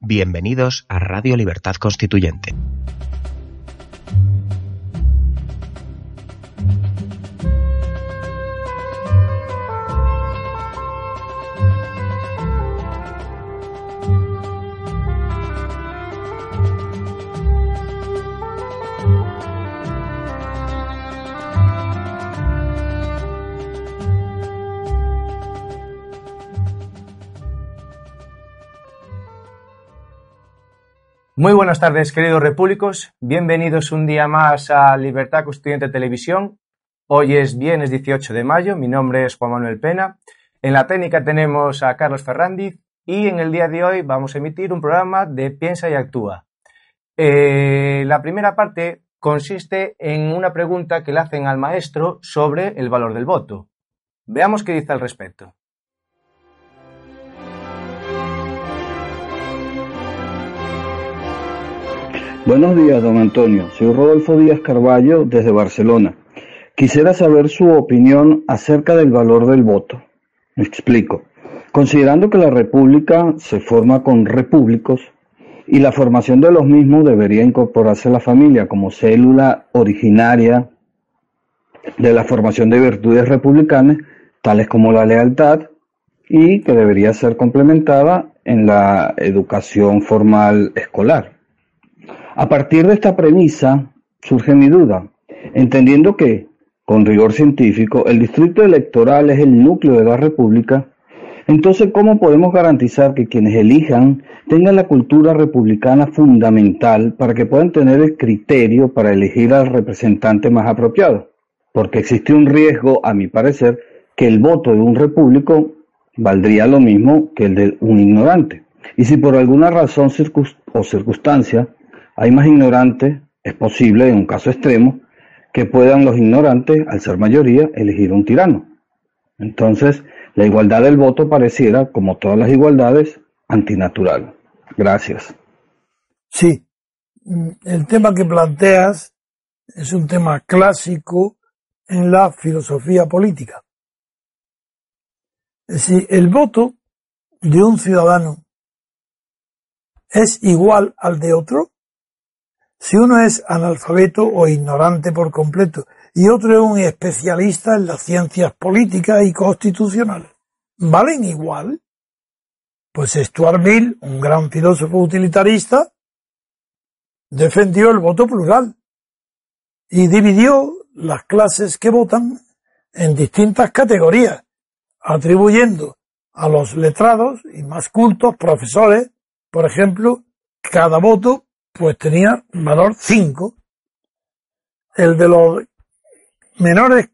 Bienvenidos a Radio Libertad Constituyente. Muy buenas tardes, queridos repúblicos. Bienvenidos un día más a Libertad Constituyente Televisión. Hoy es viernes 18 de mayo. Mi nombre es Juan Manuel Pena. En la técnica tenemos a Carlos Ferrandiz y en el día de hoy vamos a emitir un programa de Piensa y Actúa. Eh, la primera parte consiste en una pregunta que le hacen al maestro sobre el valor del voto. Veamos qué dice al respecto. Buenos días, don Antonio. Soy Rodolfo Díaz Carballo desde Barcelona. Quisiera saber su opinión acerca del valor del voto. Me explico. Considerando que la república se forma con repúblicos y la formación de los mismos debería incorporarse a la familia como célula originaria de la formación de virtudes republicanas, tales como la lealtad, y que debería ser complementada en la educación formal escolar. A partir de esta premisa surge mi duda, entendiendo que, con rigor científico, el distrito electoral es el núcleo de la República, entonces ¿cómo podemos garantizar que quienes elijan tengan la cultura republicana fundamental para que puedan tener el criterio para elegir al representante más apropiado? Porque existe un riesgo, a mi parecer, que el voto de un repúblico valdría lo mismo que el de un ignorante. Y si por alguna razón o circunstancia hay más ignorantes, es posible, en un caso extremo, que puedan los ignorantes, al ser mayoría, elegir un tirano. Entonces, la igualdad del voto pareciera, como todas las igualdades, antinatural. Gracias. Sí, el tema que planteas es un tema clásico en la filosofía política. Es decir, el voto de un ciudadano es igual al de otro si uno es analfabeto o ignorante por completo y otro es un especialista en las ciencias políticas y constitucionales, ¿valen igual? Pues Stuart Mill, un gran filósofo utilitarista, defendió el voto plural y dividió las clases que votan en distintas categorías, atribuyendo a los letrados y más cultos, profesores, por ejemplo, cada voto pues tenía valor 5. El de los menores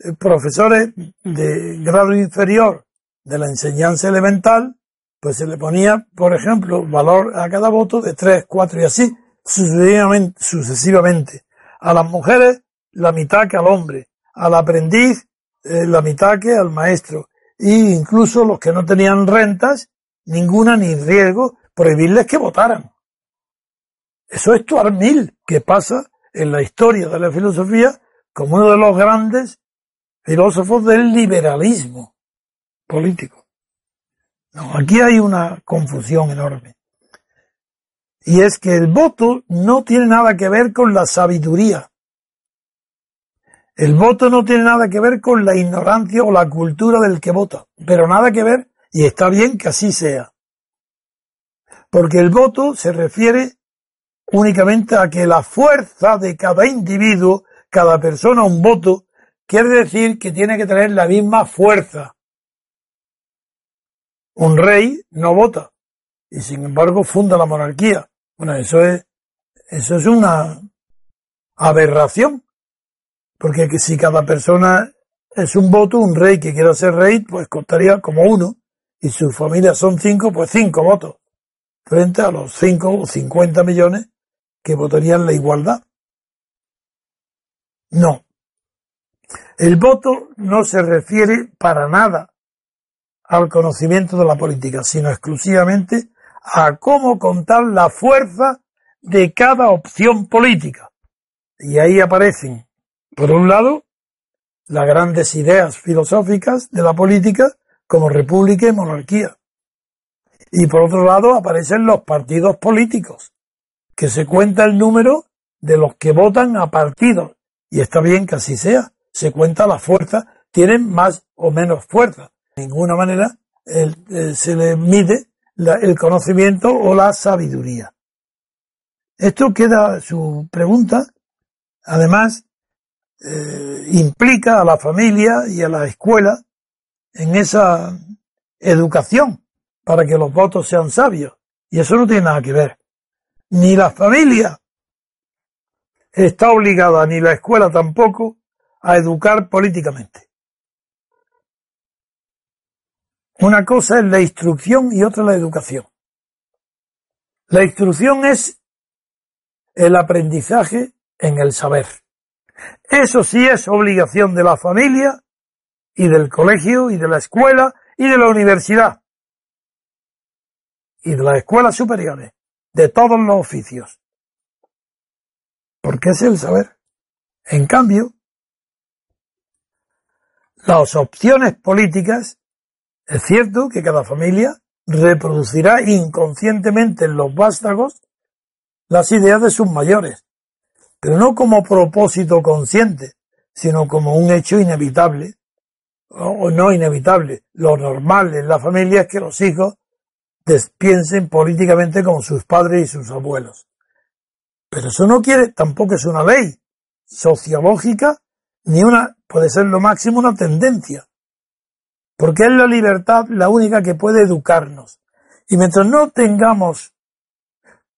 eh, profesores de grado inferior de la enseñanza elemental, pues se le ponía, por ejemplo, valor a cada voto de 3, 4 y así sucesivamente, sucesivamente. A las mujeres la mitad que al hombre, al aprendiz eh, la mitad que al maestro, e incluso los que no tenían rentas, ninguna ni riesgo, prohibirles que votaran. Eso es Stuart Mill, que pasa en la historia de la filosofía como uno de los grandes filósofos del liberalismo político. No, aquí hay una confusión enorme. Y es que el voto no tiene nada que ver con la sabiduría. El voto no tiene nada que ver con la ignorancia o la cultura del que vota, pero nada que ver, y está bien que así sea. Porque el voto se refiere únicamente a que la fuerza de cada individuo, cada persona, un voto, quiere decir que tiene que tener la misma fuerza. Un rey no vota y sin embargo funda la monarquía. Bueno, eso es, eso es una aberración. Porque si cada persona es un voto, un rey que quiera ser rey, pues costaría como uno. Y su familia son cinco, pues cinco votos. Frente a los cinco o cincuenta millones que votarían la igualdad. No. El voto no se refiere para nada al conocimiento de la política, sino exclusivamente a cómo contar la fuerza de cada opción política. Y ahí aparecen, por un lado, las grandes ideas filosóficas de la política como república y monarquía. Y por otro lado aparecen los partidos políticos, que se cuenta el número de los que votan a partidos. Y está bien que así sea. Se cuenta la fuerza, tienen más o menos fuerza. De ninguna manera eh, se le mide el conocimiento o la sabiduría. Esto queda su pregunta. Además, eh, implica a la familia y a la escuela en esa educación para que los votos sean sabios. Y eso no tiene nada que ver. Ni la familia está obligada, ni la escuela tampoco, a educar políticamente. Una cosa es la instrucción y otra la educación. La instrucción es el aprendizaje en el saber. Eso sí es obligación de la familia y del colegio y de la escuela y de la universidad y de las escuelas superiores, de todos los oficios. Porque es el saber. En cambio, las opciones políticas, es cierto que cada familia reproducirá inconscientemente en los vástagos las ideas de sus mayores, pero no como propósito consciente, sino como un hecho inevitable, o no inevitable. Lo normal en la familia es que los hijos piensen políticamente como sus padres y sus abuelos. Pero eso no quiere, tampoco es una ley sociológica, ni una, puede ser lo máximo una tendencia. Porque es la libertad la única que puede educarnos. Y mientras no tengamos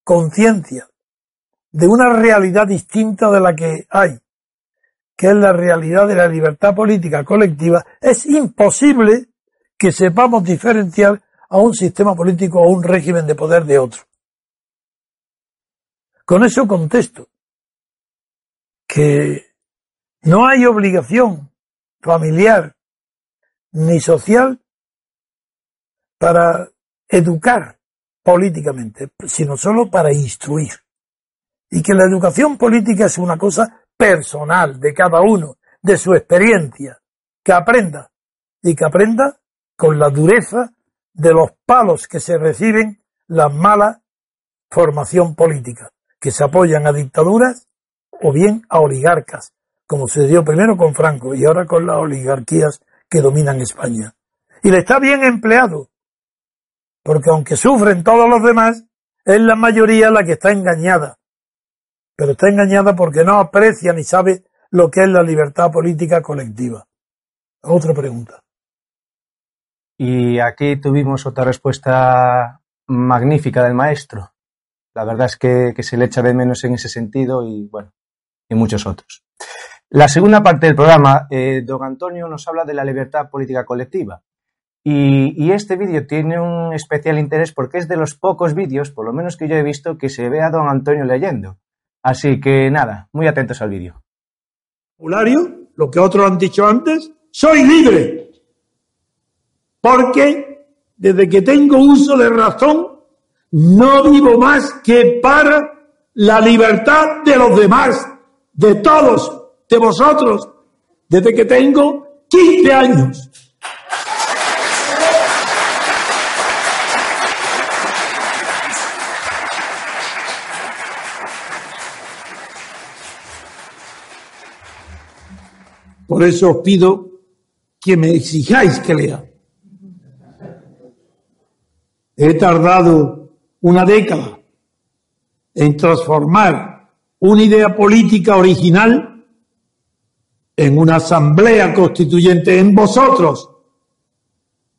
conciencia de una realidad distinta de la que hay, que es la realidad de la libertad política colectiva, es imposible que sepamos diferenciar a un sistema político o un régimen de poder de otro. Con eso contesto que no hay obligación familiar ni social para educar políticamente, sino solo para instruir. Y que la educación política es una cosa personal de cada uno, de su experiencia, que aprenda y que aprenda con la dureza de los palos que se reciben la mala formación política, que se apoyan a dictaduras o bien a oligarcas, como se dio primero con Franco y ahora con las oligarquías que dominan España. Y le está bien empleado, porque aunque sufren todos los demás, es la mayoría la que está engañada. Pero está engañada porque no aprecia ni sabe lo que es la libertad política colectiva. Otra pregunta. Y aquí tuvimos otra respuesta magnífica del maestro. La verdad es que, se le echa de menos en ese sentido y bueno, y muchos otros. La segunda parte del programa, eh, don Antonio nos habla de la libertad política colectiva. Y, este vídeo tiene un especial interés porque es de los pocos vídeos, por lo menos que yo he visto, que se ve a don Antonio leyendo. Así que nada, muy atentos al vídeo. Lo que otros han dicho antes, soy libre porque desde que tengo uso de razón, no vivo más que para la libertad de los demás, de todos, de vosotros, desde que tengo 15 años. Por eso os pido que me exijáis que lea. He tardado una década en transformar una idea política original en una asamblea constituyente en vosotros,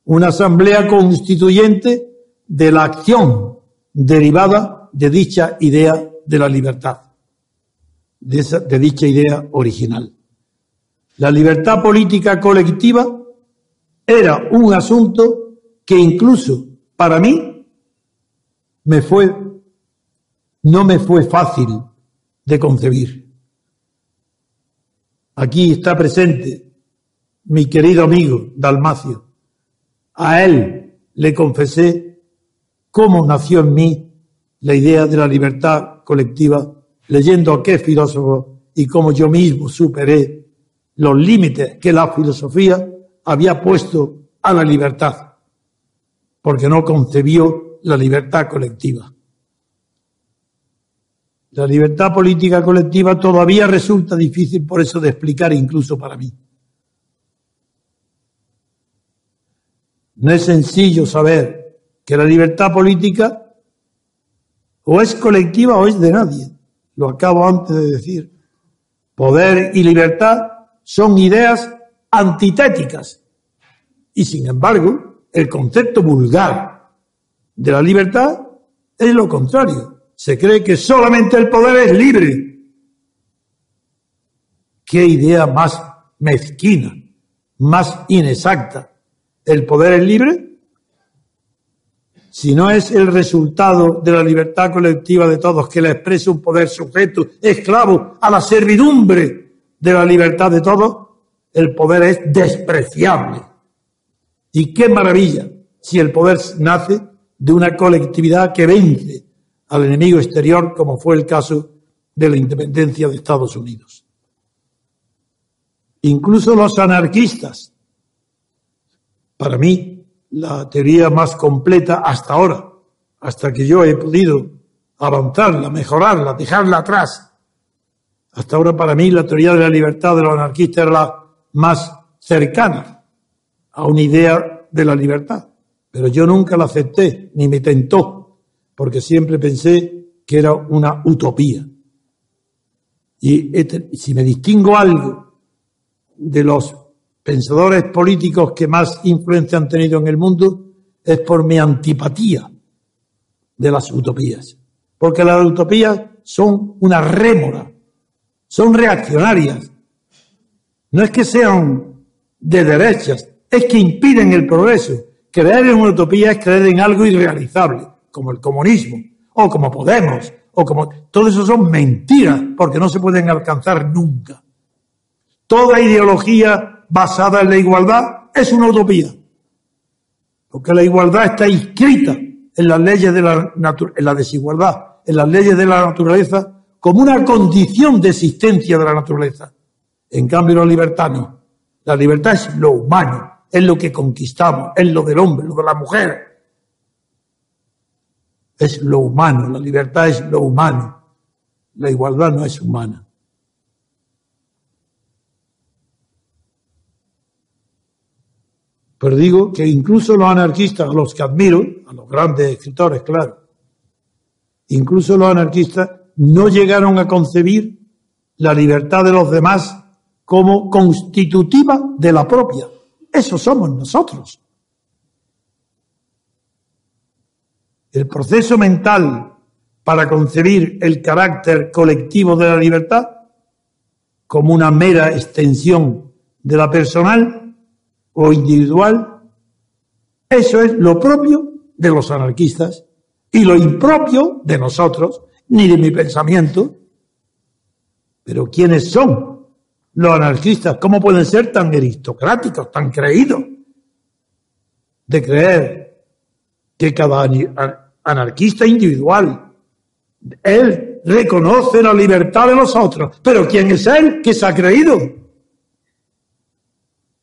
una asamblea constituyente de la acción derivada de dicha idea de la libertad, de, dicha idea original. La libertad política colectiva era un asunto que incluso para mí me fue, no me fue fácil de concebir. Aquí está presente mi querido amigo Dalmacio. A él le confesé cómo nació en mí la idea de la libertad colectiva, leyendo a qué filósofo y cómo yo mismo superé los límites que la filosofía había puesto a la libertad. Porque no concebió la libertad colectiva. La libertad política colectiva todavía resulta difícil por eso de explicar incluso para mí. No es sencillo saber que la libertad política o es colectiva o es de nadie. Lo acabo antes de decir. Poder y libertad son ideas antitéticas. Y sin embargo, el concepto vulgar de la libertad es lo contrario. Se cree que solamente el poder es libre. ¿Qué idea más mezquina, más inexacta? ¿El poder es libre? Si no es el resultado de la libertad colectiva de todos que le expresa un poder sujeto, esclavo a la servidumbre de la libertad de todos, el poder es despreciable. Y qué maravilla si el poder nace de una colectividad que vence al enemigo exterior, como fue el caso de la independencia de Estados Unidos. Incluso los anarquistas, para mí, la teoría más completa hasta ahora, hasta que yo he podido avanzarla, mejorarla, dejarla atrás. Hasta ahora para mí la teoría de la libertad de los anarquistas era la más cercana a una idea de la libertad. Pero yo nunca la acepté, ni me tentó porque siempre pensé que era una utopía. Y si me distingo algo de los pensadores políticos que más influencia han tenido en el mundo, es por mi antipatía de las utopías. Porque las utopías son una rémora, son reaccionarias. No es que sean de derechas, es que impiden el progreso. Creer en una utopía es creer en algo irrealizable como el comunismo, o como Podemos, o como... Todo eso son mentiras, porque no se pueden alcanzar nunca. Toda ideología basada en la igualdad es una utopía, porque la igualdad está inscrita en las leyes de la, en la desigualdad, en las leyes de la naturaleza, como una condición de existencia de la naturaleza. En cambio, la libertad no. La libertad es lo humano, es lo que conquistamos, es lo del hombre, lo de la mujer, es lo humano, la libertad es lo humano, la igualdad no es humana. Pero digo que incluso los anarquistas, los que admiro, a los grandes escritores, claro, incluso los anarquistas no llegaron a concebir la libertad de los demás como constitutiva de la propia. Eso somos nosotros. el proceso mental para concebir el carácter colectivo de la libertad como una mera extensión de la personal o individual, eso es lo propio de los anarquistas y lo impropio de nosotros, ni de mi pensamiento. Pero ¿quiénes son los anarquistas? ¿Cómo pueden ser tan aristocráticos, tan creídos? De creer que cada anarquista individual. Él reconoce la libertad de los otros. Pero ¿quién es él que se ha creído?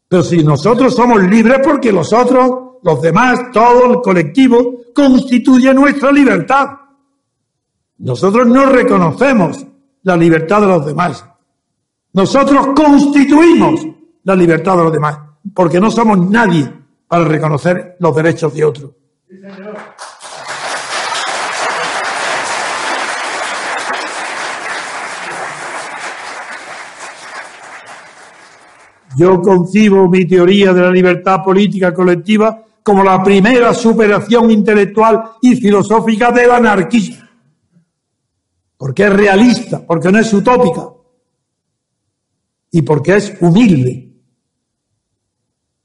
Pero si nosotros somos libres porque los otros, los demás, todo el colectivo, constituye nuestra libertad. Nosotros no reconocemos la libertad de los demás. Nosotros constituimos la libertad de los demás, porque no somos nadie para reconocer los derechos de otros. Yo concibo mi teoría de la libertad política colectiva como la primera superación intelectual y filosófica del anarquismo. Porque es realista, porque no es utópica y porque es humilde.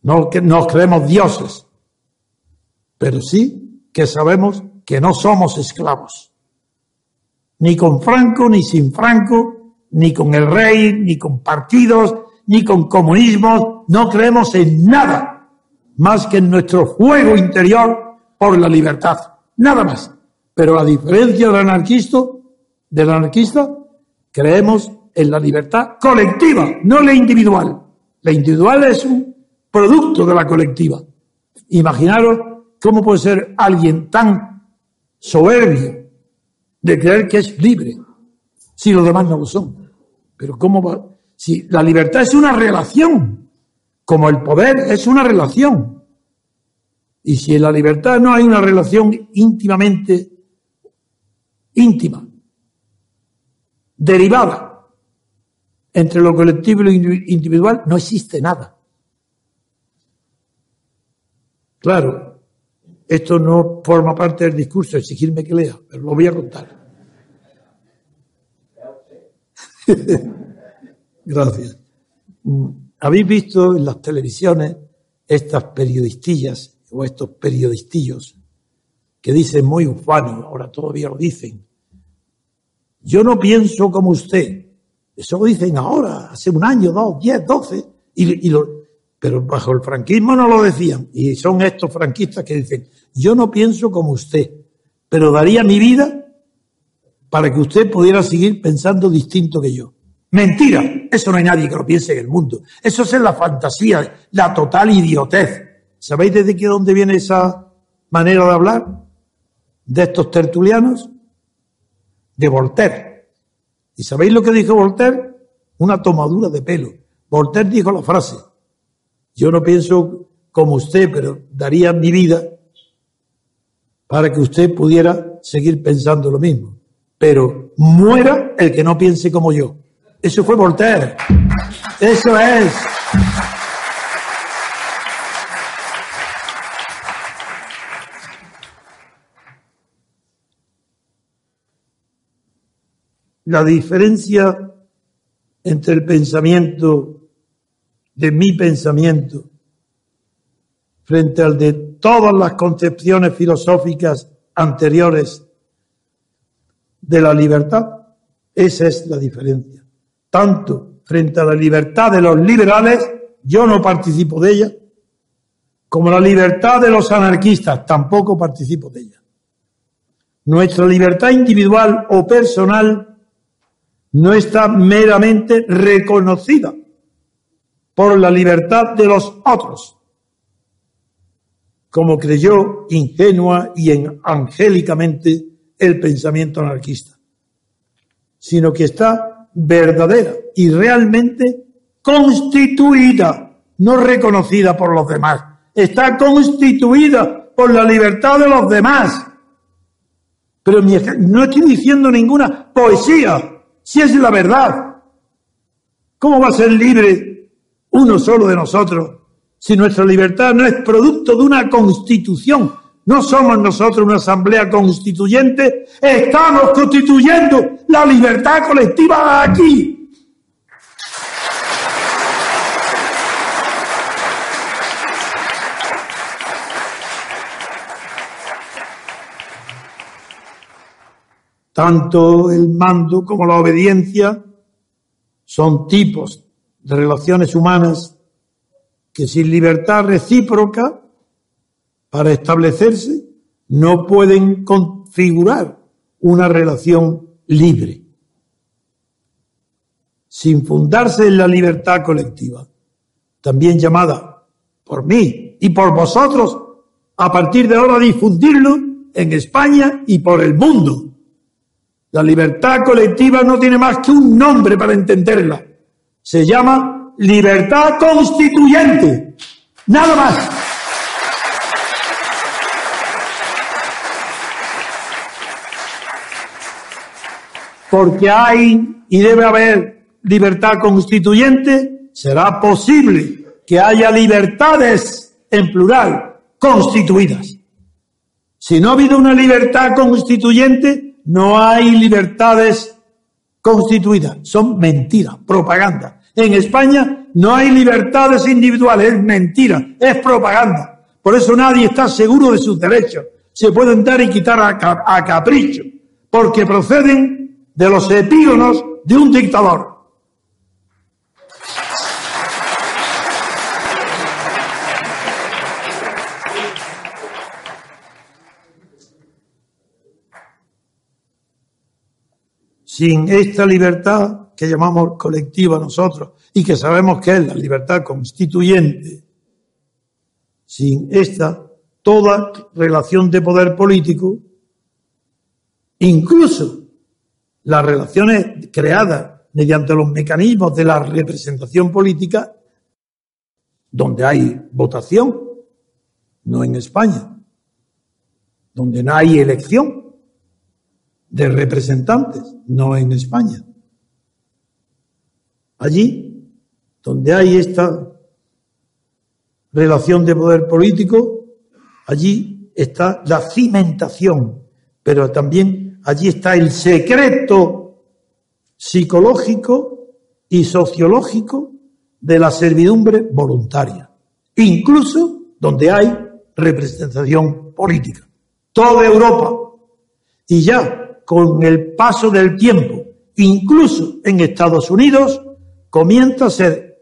No que nos creemos dioses, pero sí que sabemos que no somos esclavos. Ni con Franco, ni sin Franco, ni con el rey, ni con partidos, ni con comunismo, no creemos en nada más que en nuestro fuego interior por la libertad, nada más. Pero a diferencia del anarquista, del anarquista, creemos en la libertad colectiva, no la individual. La individual es un producto de la colectiva. Imaginaros ¿Cómo puede ser alguien tan soberbio de creer que es libre si los demás no lo son? Pero ¿cómo va? Si la libertad es una relación, como el poder es una relación. Y si en la libertad no hay una relación íntimamente íntima, derivada entre lo colectivo y lo individual, no existe nada. Claro, esto no forma parte del discurso, exigirme que lea, pero lo voy a contar. Gracias. Habéis visto en las televisiones estas periodistillas o estos periodistillos que dicen muy ufanos, ahora todavía lo dicen. Yo no pienso como usted. Eso lo dicen ahora, hace un año, dos, diez, doce. Y, pero bajo el franquismo no lo decían. Y son estos franquistas que dicen, yo no pienso como usted, pero daría mi vida para que usted pudiera seguir pensando distinto que yo. Mentira, eso no hay nadie que lo piense en el mundo. Eso es la fantasía, la total idiotez. ¿Sabéis desde qué dónde viene esa manera de hablar? De estos tertulianos, de Voltaire. ¿Y sabéis lo que dijo Voltaire? Una tomadura de pelo. Voltaire dijo la frase, yo no pienso como usted, pero daría mi vida para que usted pudiera seguir pensando lo mismo. Pero muera el que no piense como yo. Eso fue Voltaire. Eso es. La diferencia entre el pensamiento de mi pensamiento frente al de todas las concepciones filosóficas anteriores de la libertad, esa es la diferencia. Tanto frente a la libertad de los liberales, yo no participo de ella, como la libertad de los anarquistas, tampoco participo de ella. Nuestra libertad individual o personal no está meramente reconocida por la libertad de los otros, como creyó ingenua y angélicamente el pensamiento anarquista, sino que está verdadera y realmente constituida, no reconocida por los demás, está constituida por la libertad de los demás. Pero no estoy diciendo ninguna poesía, si es la verdad. ¿Cómo va a ser libre uno solo de nosotros, si nuestra libertad no es producto de una constitución, no somos nosotros una asamblea constituyente, estamos constituyendo la libertad colectiva aquí. Tanto el mando como la obediencia son tipos de relaciones humanas que sin libertad recíproca para establecerse no pueden configurar una relación libre. Sin fundarse en la libertad colectiva, también llamada por mí y por vosotros, a partir de ahora difundirlo en España y por el mundo. La libertad colectiva no tiene más que un nombre para entenderla se llama libertad constituyente. Nada más. Porque hay y debe haber libertad constituyente, será posible que haya libertades en plural constituidas. Si no ha habido una libertad constituyente, no hay libertades constituida. Son mentiras, propaganda. En España no hay libertades individuales, es mentira, es propaganda. Por eso nadie está seguro de sus derechos. Se pueden dar y quitar a, capricho, porque proceden de los epígonos de un dictador. Sin esta libertad que llamamos colectiva nosotros y que sabemos que es la libertad constituyente, sin esta toda relación de poder político, incluso las relaciones creadas mediante los mecanismos de la representación política, donde hay votación, no en España, donde no hay elección de representantes, no en España. Allí, donde hay esta relación de poder político, allí está la cimentación, pero también allí está el secreto psicológico y sociológico de la servidumbre voluntaria, incluso donde hay representación política. Toda Europa y ya con el paso del tiempo, incluso en Estados Unidos, comienza a ser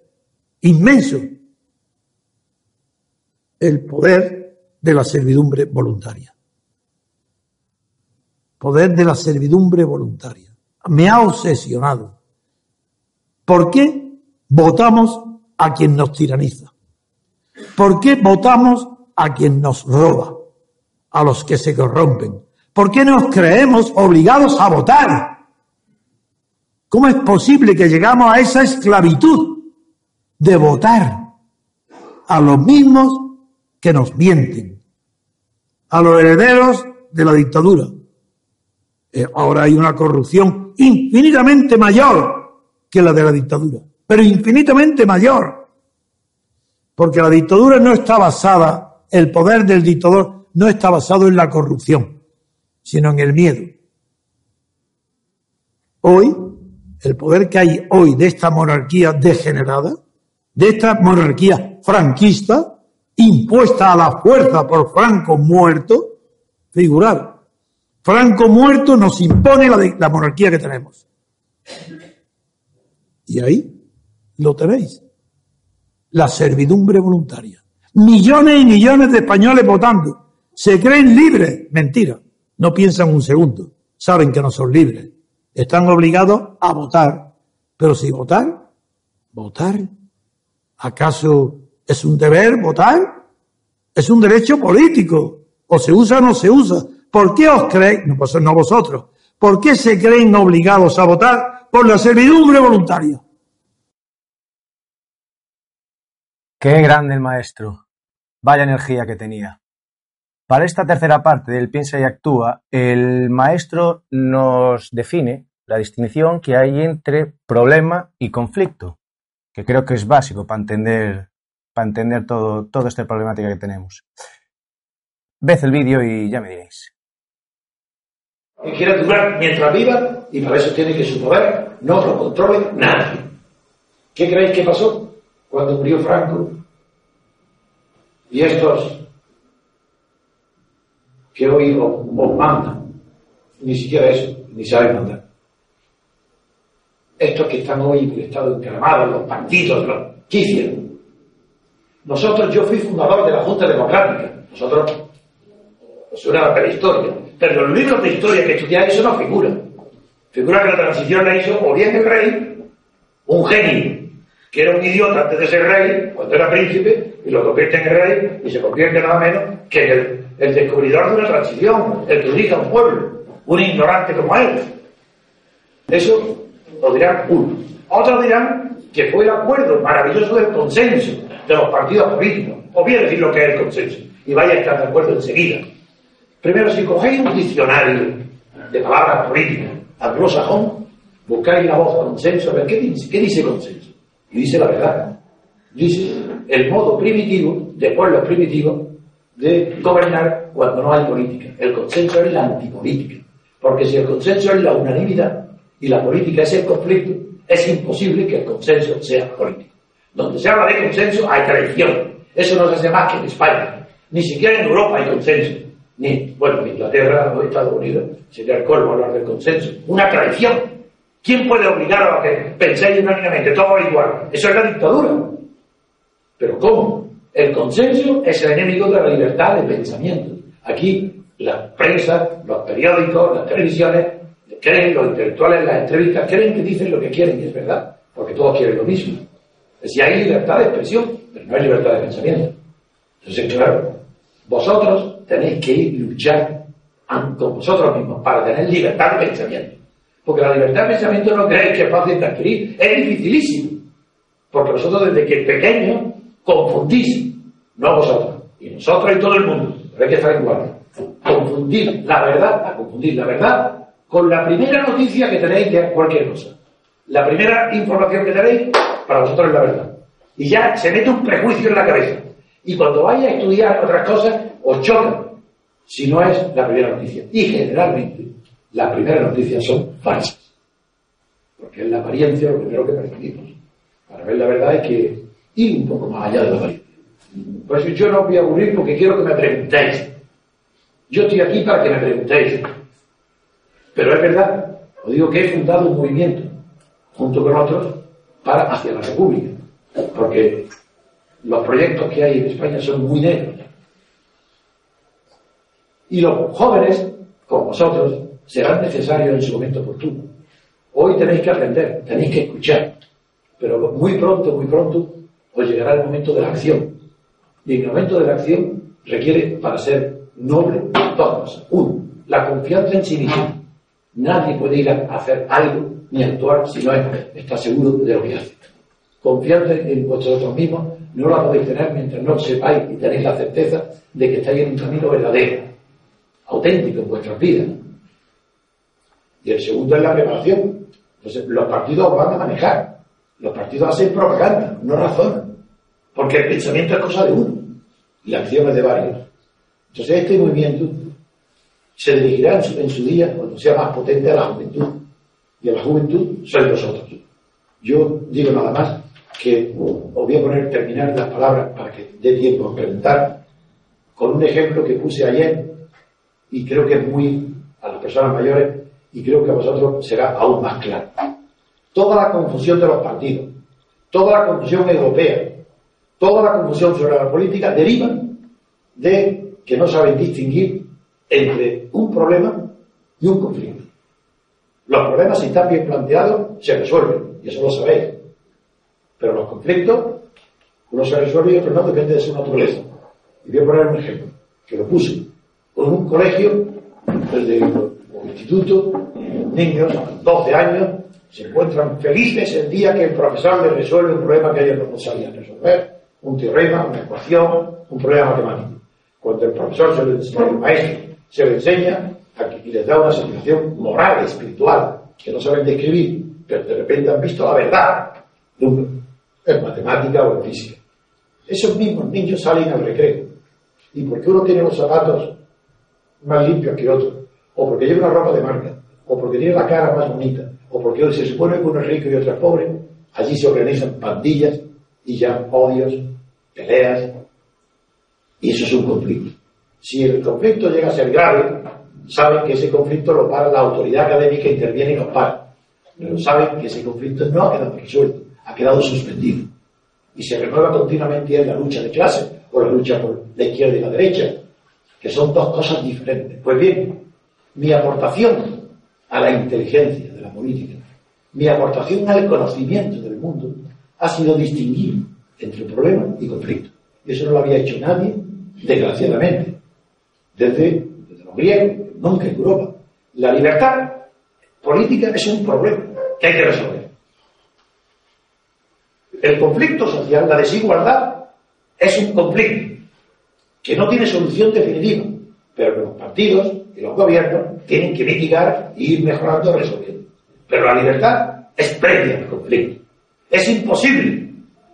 inmenso el poder de la servidumbre voluntaria. Poder de la servidumbre voluntaria me ha obsesionado. ¿Por qué votamos a quien nos tiraniza? ¿Por qué votamos a quien nos roba? A los que se corrompen. ¿Por qué nos creemos obligados a votar? ¿Cómo es posible que llegamos a esa esclavitud de votar a los mismos que nos mienten? A los herederos de la dictadura. Eh, ahora hay una corrupción infinitamente mayor que la de la dictadura, pero infinitamente mayor. Porque la dictadura no está basada, el poder del dictador no está basado en la corrupción, sino en el miedo. Hoy, el poder que hay hoy de esta monarquía degenerada, de esta monarquía franquista, impuesta a la fuerza por Franco muerto, figurar, Franco muerto nos impone la, la monarquía que tenemos. Y ahí lo tenéis. La servidumbre voluntaria. Millones y millones de españoles votando. Se creen libres. Mentira. No piensan un segundo. Saben que no son libres. Están obligados a votar. Pero si votar, votar. ¿Acaso es un deber votar? Es un derecho político. O se usa o no se usa. ¿Por qué os creéis, no vosotros, por qué se creen obligados a votar por la servidumbre voluntaria? Qué grande el maestro. Vaya energía que tenía. Para esta tercera parte del Piensa y Actúa, el maestro nos define la distinción que hay entre problema y conflicto, que creo que es básico para entender, para entender todo, toda esta problemática que tenemos. Ved el vídeo y ya me diréis que quiera durar mientras viva y para eso tiene que su poder no lo controle nadie. ¿Qué creéis que pasó cuando murió Franco? Y estos que hoy os, mandan, ni siquiera eso, ni saben mandar. Estos que están hoy en el estado encaramados, los partidos, los, ¿qué? Nosotros, yo fui fundador de la Junta Democrática. Nosotros, suena la prehistoria. Pero los libros de historia que estudiáis eso no figura. Figura que la transición la hizo o bien el rey, un genio, que era un idiota antes de ser rey, cuando era príncipe, y lo convierte en rey, y se convierte nada menos que en el, el descubridor de una transición, el que dirige a un pueblo, un ignorante como él. Eso lo dirán uno. Otros dirán que fue el acuerdo maravilloso del consenso de los partidos políticos. O bien decir lo que es el consenso. Y vaya a estar de acuerdo enseguida. Primero, si cogéis un diccionario de palabras políticas anglosajón, buscáis la voz consenso, a ver qué dice, qué dice consenso. Y dice la verdad. Dice el modo primitivo, de pueblos primitivos, de gobernar cuando no hay política. El consenso es la antipolítica. Porque si el consenso es la unanimidad y la política es el conflicto, es imposible que el consenso sea político. Donde se habla de consenso hay traición. Eso no se hace más que en España. Ni siquiera en Europa hay consenso ni, bueno, Inglaterra o Estados Unidos, sería el colmo hablar del consenso. Una traición. ¿Quién puede obligar a que penséis unánimemente todo igual? Eso es la dictadura. Pero ¿cómo? El consenso es el enemigo de la libertad de pensamiento. Aquí la prensa, los periódicos, las televisiones, creen, los intelectuales, las entrevistas, creen que dicen lo que quieren y es verdad, porque todos quieren lo mismo. Si hay libertad de expresión, pero no hay libertad de pensamiento. Entonces, claro, Vosotros tenéis que ir luchar con vosotros mismos para tener libertad de pensamiento. Porque la libertad de pensamiento no creéis que es fácil de adquirir, es dificilísimo. Porque vosotros desde que pequeños confundís, no vosotros, y nosotros y todo el mundo, pero hay que estar igual. Confundir la verdad, a confundir la verdad con la primera noticia que tenéis de cualquier cosa. La primera información que tenéis, para vosotros es la verdad. Y ya se mete un prejuicio en la cabeza. Y cuando vaya a estudiar otras cosas, os choca si no es la primera noticia. Y generalmente, las primeras noticias son falsas. Porque es la apariencia lo primero que percibimos. Para ver la verdad hay que ir un poco más allá de la apariencia. Por eso yo no voy a aburrir porque quiero que me preguntéis. Yo estoy aquí para que me preguntéis. Pero es verdad, os digo que he fundado un movimiento, junto con otros, para hacia la República. Porque los proyectos que hay en España son muy negros. Y los jóvenes, como vosotros, serán necesarios en su momento oportuno. Hoy tenéis que aprender, tenéis que escuchar. Pero muy pronto, muy pronto, os llegará el momento de la acción. Y el momento de la acción requiere, para ser noble, dos cosas. Uno, la confianza en sí mismo. Nadie puede ir a hacer algo ni actuar si no está seguro de lo que hace. Confianza en vosotros mismos no la podéis tener mientras no sepáis y tenéis la certeza de que estáis en un camino verdadero, auténtico en vuestras vidas. Y el segundo es la preparación. Entonces, los partidos van a manejar. Los partidos hacen propaganda, no razonan. Porque el pensamiento es cosa de uno y la acción es de varios. Entonces, este movimiento se dirigirá en su, día, cuando sea más potente, a la juventud. Y a la juventud sois vosotros. Yo digo nada más que os voy a poner, terminar las palabras para que dé tiempo a preguntar, con un ejemplo que puse ayer y creo que es muy a las personas mayores y creo que a vosotros será aún más claro. Toda la confusión de los partidos, toda la confusión europea, toda la confusión sobre la política deriva de que no saben distinguir entre un problema y un conflicto. Los problemas, si están bien planteados, se resuelven, y eso lo sabéis. Pero los conflictos, uno se resuelve y otro no, depende de su naturaleza. Y voy a poner un ejemplo, que lo puse. Con un colegio, desde un instituto, niños, 12 años, se encuentran felices el día que el profesor les resuelve un problema que ellos no sabían resolver, un teorema, una ecuación, un problema matemático. Cuando el profesor se enseña, el maestro se lo enseña y les da una situación moral, espiritual, que no saben describir, pero de repente han visto la verdad en matemática o en física. Esos mismos niños salen al recreo. Y porque uno tiene los zapatos más limpios que otro, o porque lleva una ropa de marca, o porque tiene la cara más bonita, o porque se supone que uno es rico y otro es pobre, allí se organizan pandillas y ya odios, peleas, y eso es un conflicto. Si el conflicto llega a ser grave, saben que ese conflicto lo para la autoridad académica, interviene y lo para. Pero saben que ese conflicto no ha quedado resuelto, ha quedado suspendido. Y se renueva continuamente en la lucha de clase o la lucha por la izquierda y la derecha, que son dos cosas diferentes. Pues bien, mi aportación a la inteligencia de la política, mi aportación al conocimiento del mundo, ha sido distinguir entre problema y conflicto. Y eso no lo había hecho nadie, desgraciadamente, desde, desde los griegos, nunca en Europa. La libertad política es un problema que hay que resolver. El conflicto social, la desigualdad, es un conflicto que no tiene solución definitiva, pero los partidos y los gobiernos tienen que mitigar y ir mejorando, resolviendo. Pero la libertad es previa al conflicto. Es imposible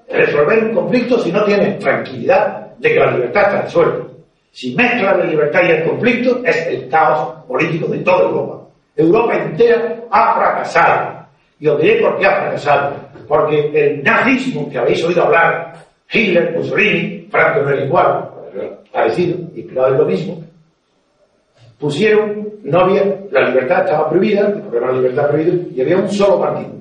resolver un conflicto si no tiene tranquilidad de que la libertad está resuelta. Si mezcla la libertad y el conflicto, es el caos político de toda Europa. Europa entera ha fracasado. Y os diré por qué ha fracasado. Porque el nazismo que habéis oído hablar, Hitler, Mussolini, Franco no era parecido, inspirado en lo mismo, pusieron, no había, la libertad estaba prohibida, problema de la libertad prohibido, y había un solo partido,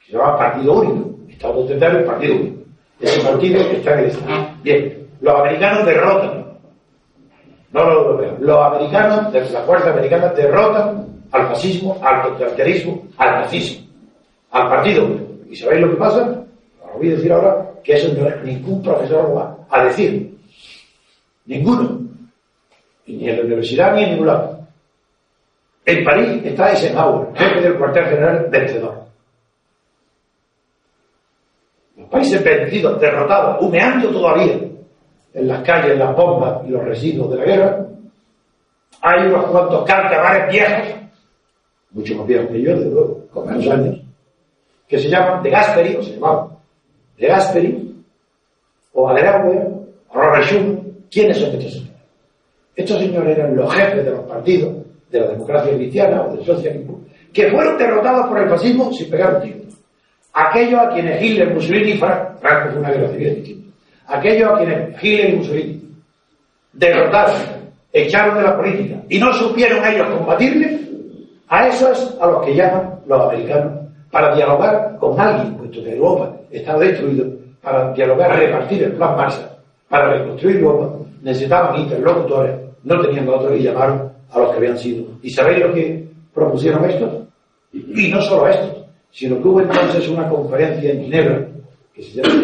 que se llamaba Partido Único, Estado Totalitario, el Partido Único. Ese partido que está en el Estado. Bien, los americanos derrotan, no los europeos, los americanos, de la fuerza americana, derrotan al fascismo, al totalitarismo, al nazismo, al Partido Único. ¿Y sabéis lo que pasa? Os voy a decir ahora que eso no es ningún profesor lo va a decir. Ninguno. Ni en la universidad ni en ningún lado. En París está Eisenhower, jefe del cuartel general vencedor. Los países vencidos, derrotados, humeando todavía en las calles las bombas y los residuos de la guerra, hay unos cuantos cártabares viejos, mucho más viejos que yo, de luego, con menos años, que se llaman de Gasperi, o se llamaban de Gasperi, o Adenauer, o Robert Schuman. ¿Quiénes son estos señores? Estos señores eran los jefes de los partidos de la democracia cristiana o del socialismo, que fueron derrotados por el fascismo sin pegar un tiro. Aquellos a quienes Hitler, Mussolini y Franco, fue una guerra civil aquellos a quienes Hitler y Mussolini derrotaron, echaron de la política y no supieron ellos combatirle, a esos a los que llaman los americanos para dialogar con alguien, puesto que Europa estaba destruido, para dialogar, repartir el plan Marshall, para reconstruir Europa, necesitaban interlocutores, no tenían otros y llamaron a los que habían sido. ¿Y sabéis lo que propusieron estos? Y no solo estos, sino que hubo entonces una conferencia en Ginebra, que se, llama,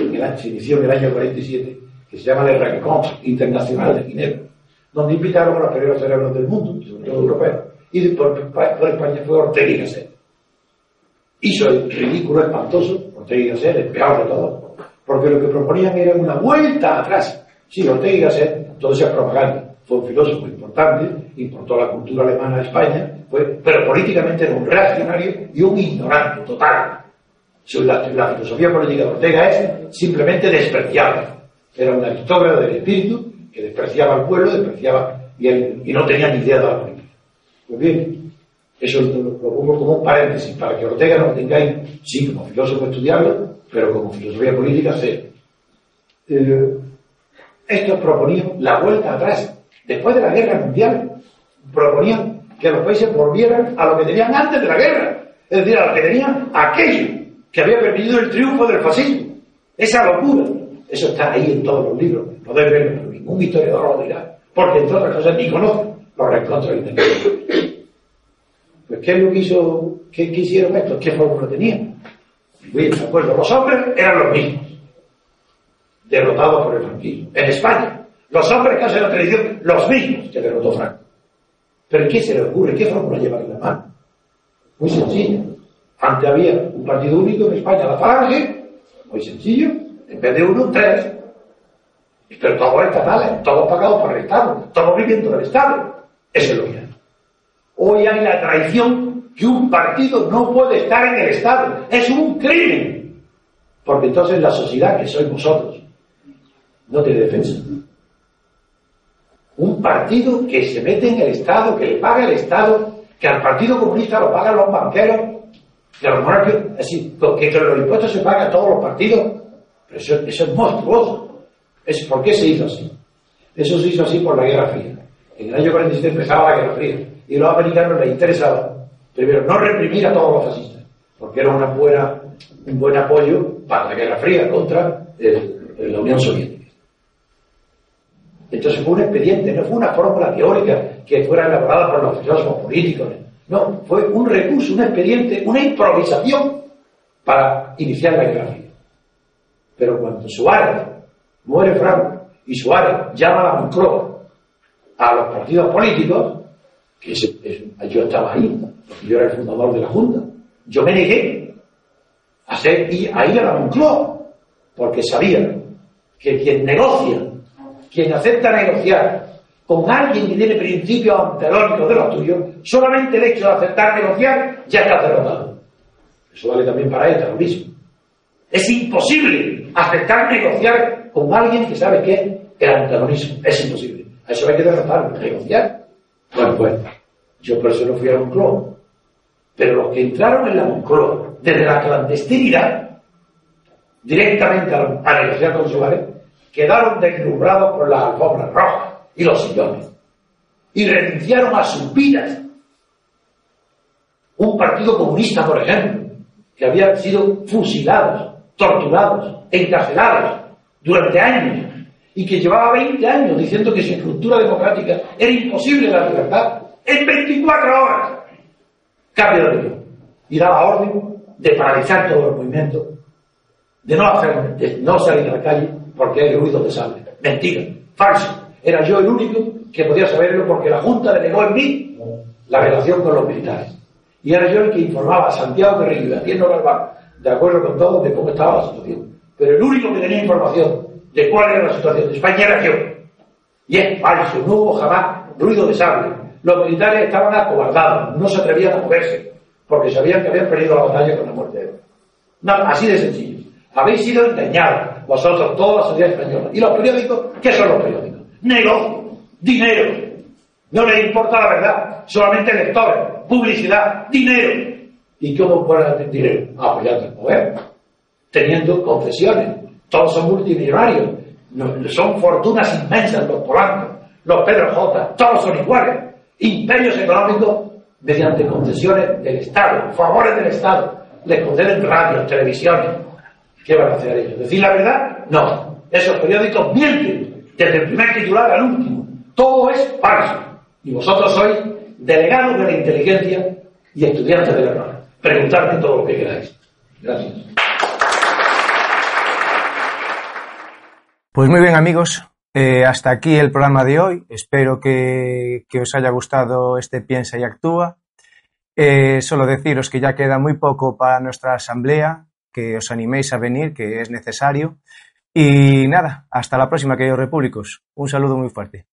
inició en el año 47, que se llama el Rencon Internacional de Ginebra, donde invitaron a los primeros cerebros del mundo, sobre todo europeos, y por, España fue Ortega y Gasset. Hizo el ridículo espantoso, Ortega y Gasset, el peor de todo, porque lo que proponían era una vuelta atrás. Sí, Ortega y Gasset, todo esa propaganda, fue un filósofo importante, importó la cultura alemana a España, pero políticamente era un reaccionario y un ignorante total. La, filosofía política de Ortega es simplemente despreciable. Era un aristócrata del espíritu que despreciaba al pueblo, despreciaba y, no tenía ni idea de la política. Pues bien, eso lo, lo, pongo como un paréntesis para que Ortega no tengáis, sí, como filósofo estudiarlo, pero como filosofía política, cero. Eh, estos proponían la vuelta atrás después de la guerra mundial, proponían que los países volvieran a lo que tenían antes de la guerra, es decir, a lo que tenían aquello que había permitido el triunfo del fascismo. Esa locura. Eso está ahí en todos los libros. Podéis verlo, ningún historiador lo dirá, porque entre otras cosas ni conocen los reencuentros intelectuales. Pues, ¿qué es lo que hizo, qué, qué hicieron estos? ¿Qué fórmula tenían? Bien, de acuerdo, los hombres eran los mismos, derrotados por el franquismo. En España, los hombres que hacen la tradición, los mismos que derrotó Franco. Pero ¿qué se le ocurre? ¿Qué fórmula lleva en la mano? Muy sencilla. Antes había un partido único en España, la Falange, muy sencillo, en vez de uno, tres. Pero todos estatales, todos pagados por el Estado, todos viviendo del Estado. Eso es lo que hay. Hoy hay la traición que un partido no puede estar en el Estado. Es un crimen. Porque entonces la sociedad, que sois vosotros, no tiene defensa un partido que se mete en el Estado, que le paga el Estado, que al Partido Comunista lo pagan los banqueros, que los monarcas, así, que, que los impuestos se pagan a todos los partidos. Pero eso, es monstruoso. Es, ¿Por qué se hizo así? Eso se hizo así por la Guerra Fría. En el año 47 empezaba la Guerra Fría y los americanos les interesaba, primero, no reprimir a todos los fascistas, porque era un buen apoyo para la Guerra Fría contra la Unión Soviética. Entonces fue un expediente, no fue una fórmula teórica que fuera elaborada por los filósofos políticos. No, fue un recurso, un expediente, una improvisación para iniciar la guerra fría. Pero cuando Suárez muere Franco y Suárez llama a la Moncloa a los partidos políticos, yo estaba ahí, yo era el fundador de la Junta, yo me negué a, ser, a ir a la Moncloa, porque sabía que quien negocia quien acepta negociar con alguien que tiene principios antelónicos de los tuyos, solamente el hecho de aceptar negociar ya está derrotado. Eso vale también para ella, lo. Es imposible aceptar negociar con alguien que sabe que es el antagonismo. Es imposible. A eso hay que derrotarlo, negociar. Bueno, pues, yo por eso no fui a Moncloa. Pero los que entraron en la Moncloa desde la clandestinidad, directamente a, negociar con Suárez, quedaron deslumbrados por las alfombras rojas y los sillones y renunciaron a sus vidas. Un partido comunista, por ejemplo, que había sido fusilados, torturados, encarcelados durante años y que llevaba 20 años diciendo que sin cultura democrática era imposible la libertad, en 24 horas cambia de opinión y da la orden de paralizar todos los movimientos, de no, hacer, de no salir a la calle porque hay ruido de sangre. Mentira, falso. Era yo el único que podía saberlo porque la Junta delegó en mí la relación con los militares. Y era yo el que informaba a Santiago Guerrero y a de acuerdo con todo, de cómo estaba la situación. Pero el único que tenía información de cuál era la situación de España era yo. Y es falso, no hubo jamás ruido de sable. Los militares estaban acobardados, no se atrevían a moverse, porque sabían que habían perdido la batalla con la muerte de Nada, así de sencillo. Habéis sido engañados, vosotros, toda la sociedad española. ¿Y los periódicos? ¿Qué son los periódicos? Negocio, dinero. No les importa la verdad, solamente lectores, publicidad, dinero. ¿Y cómo ponen dinero? Apoyando el poder, teniendo concesiones. Todos son multimillonarios, son fortunas inmensas los polacos, los Pedro J, todos son iguales. Imperios económicos mediante concesiones del Estado, favores del Estado. Les conceden radios, televisiones, ¿Qué van a hacer ellos? ¿Decir la verdad? No. Esos periódicos mienten, desde el primer titular al último. Todo es falso. Y vosotros sois delegados de la inteligencia y estudiantes de la error. Preguntadme todo lo que queráis. Gracias. Pues muy bien amigos, eh, hasta aquí el programa de hoy. Espero que, que os haya gustado este Piensa y Actúa. Eh, solo deciros que ya queda muy poco para nuestra asamblea, que os animéis a venir, que es necesario. Y nada, hasta la próxima, queridos repúblicos. Un saludo muy fuerte.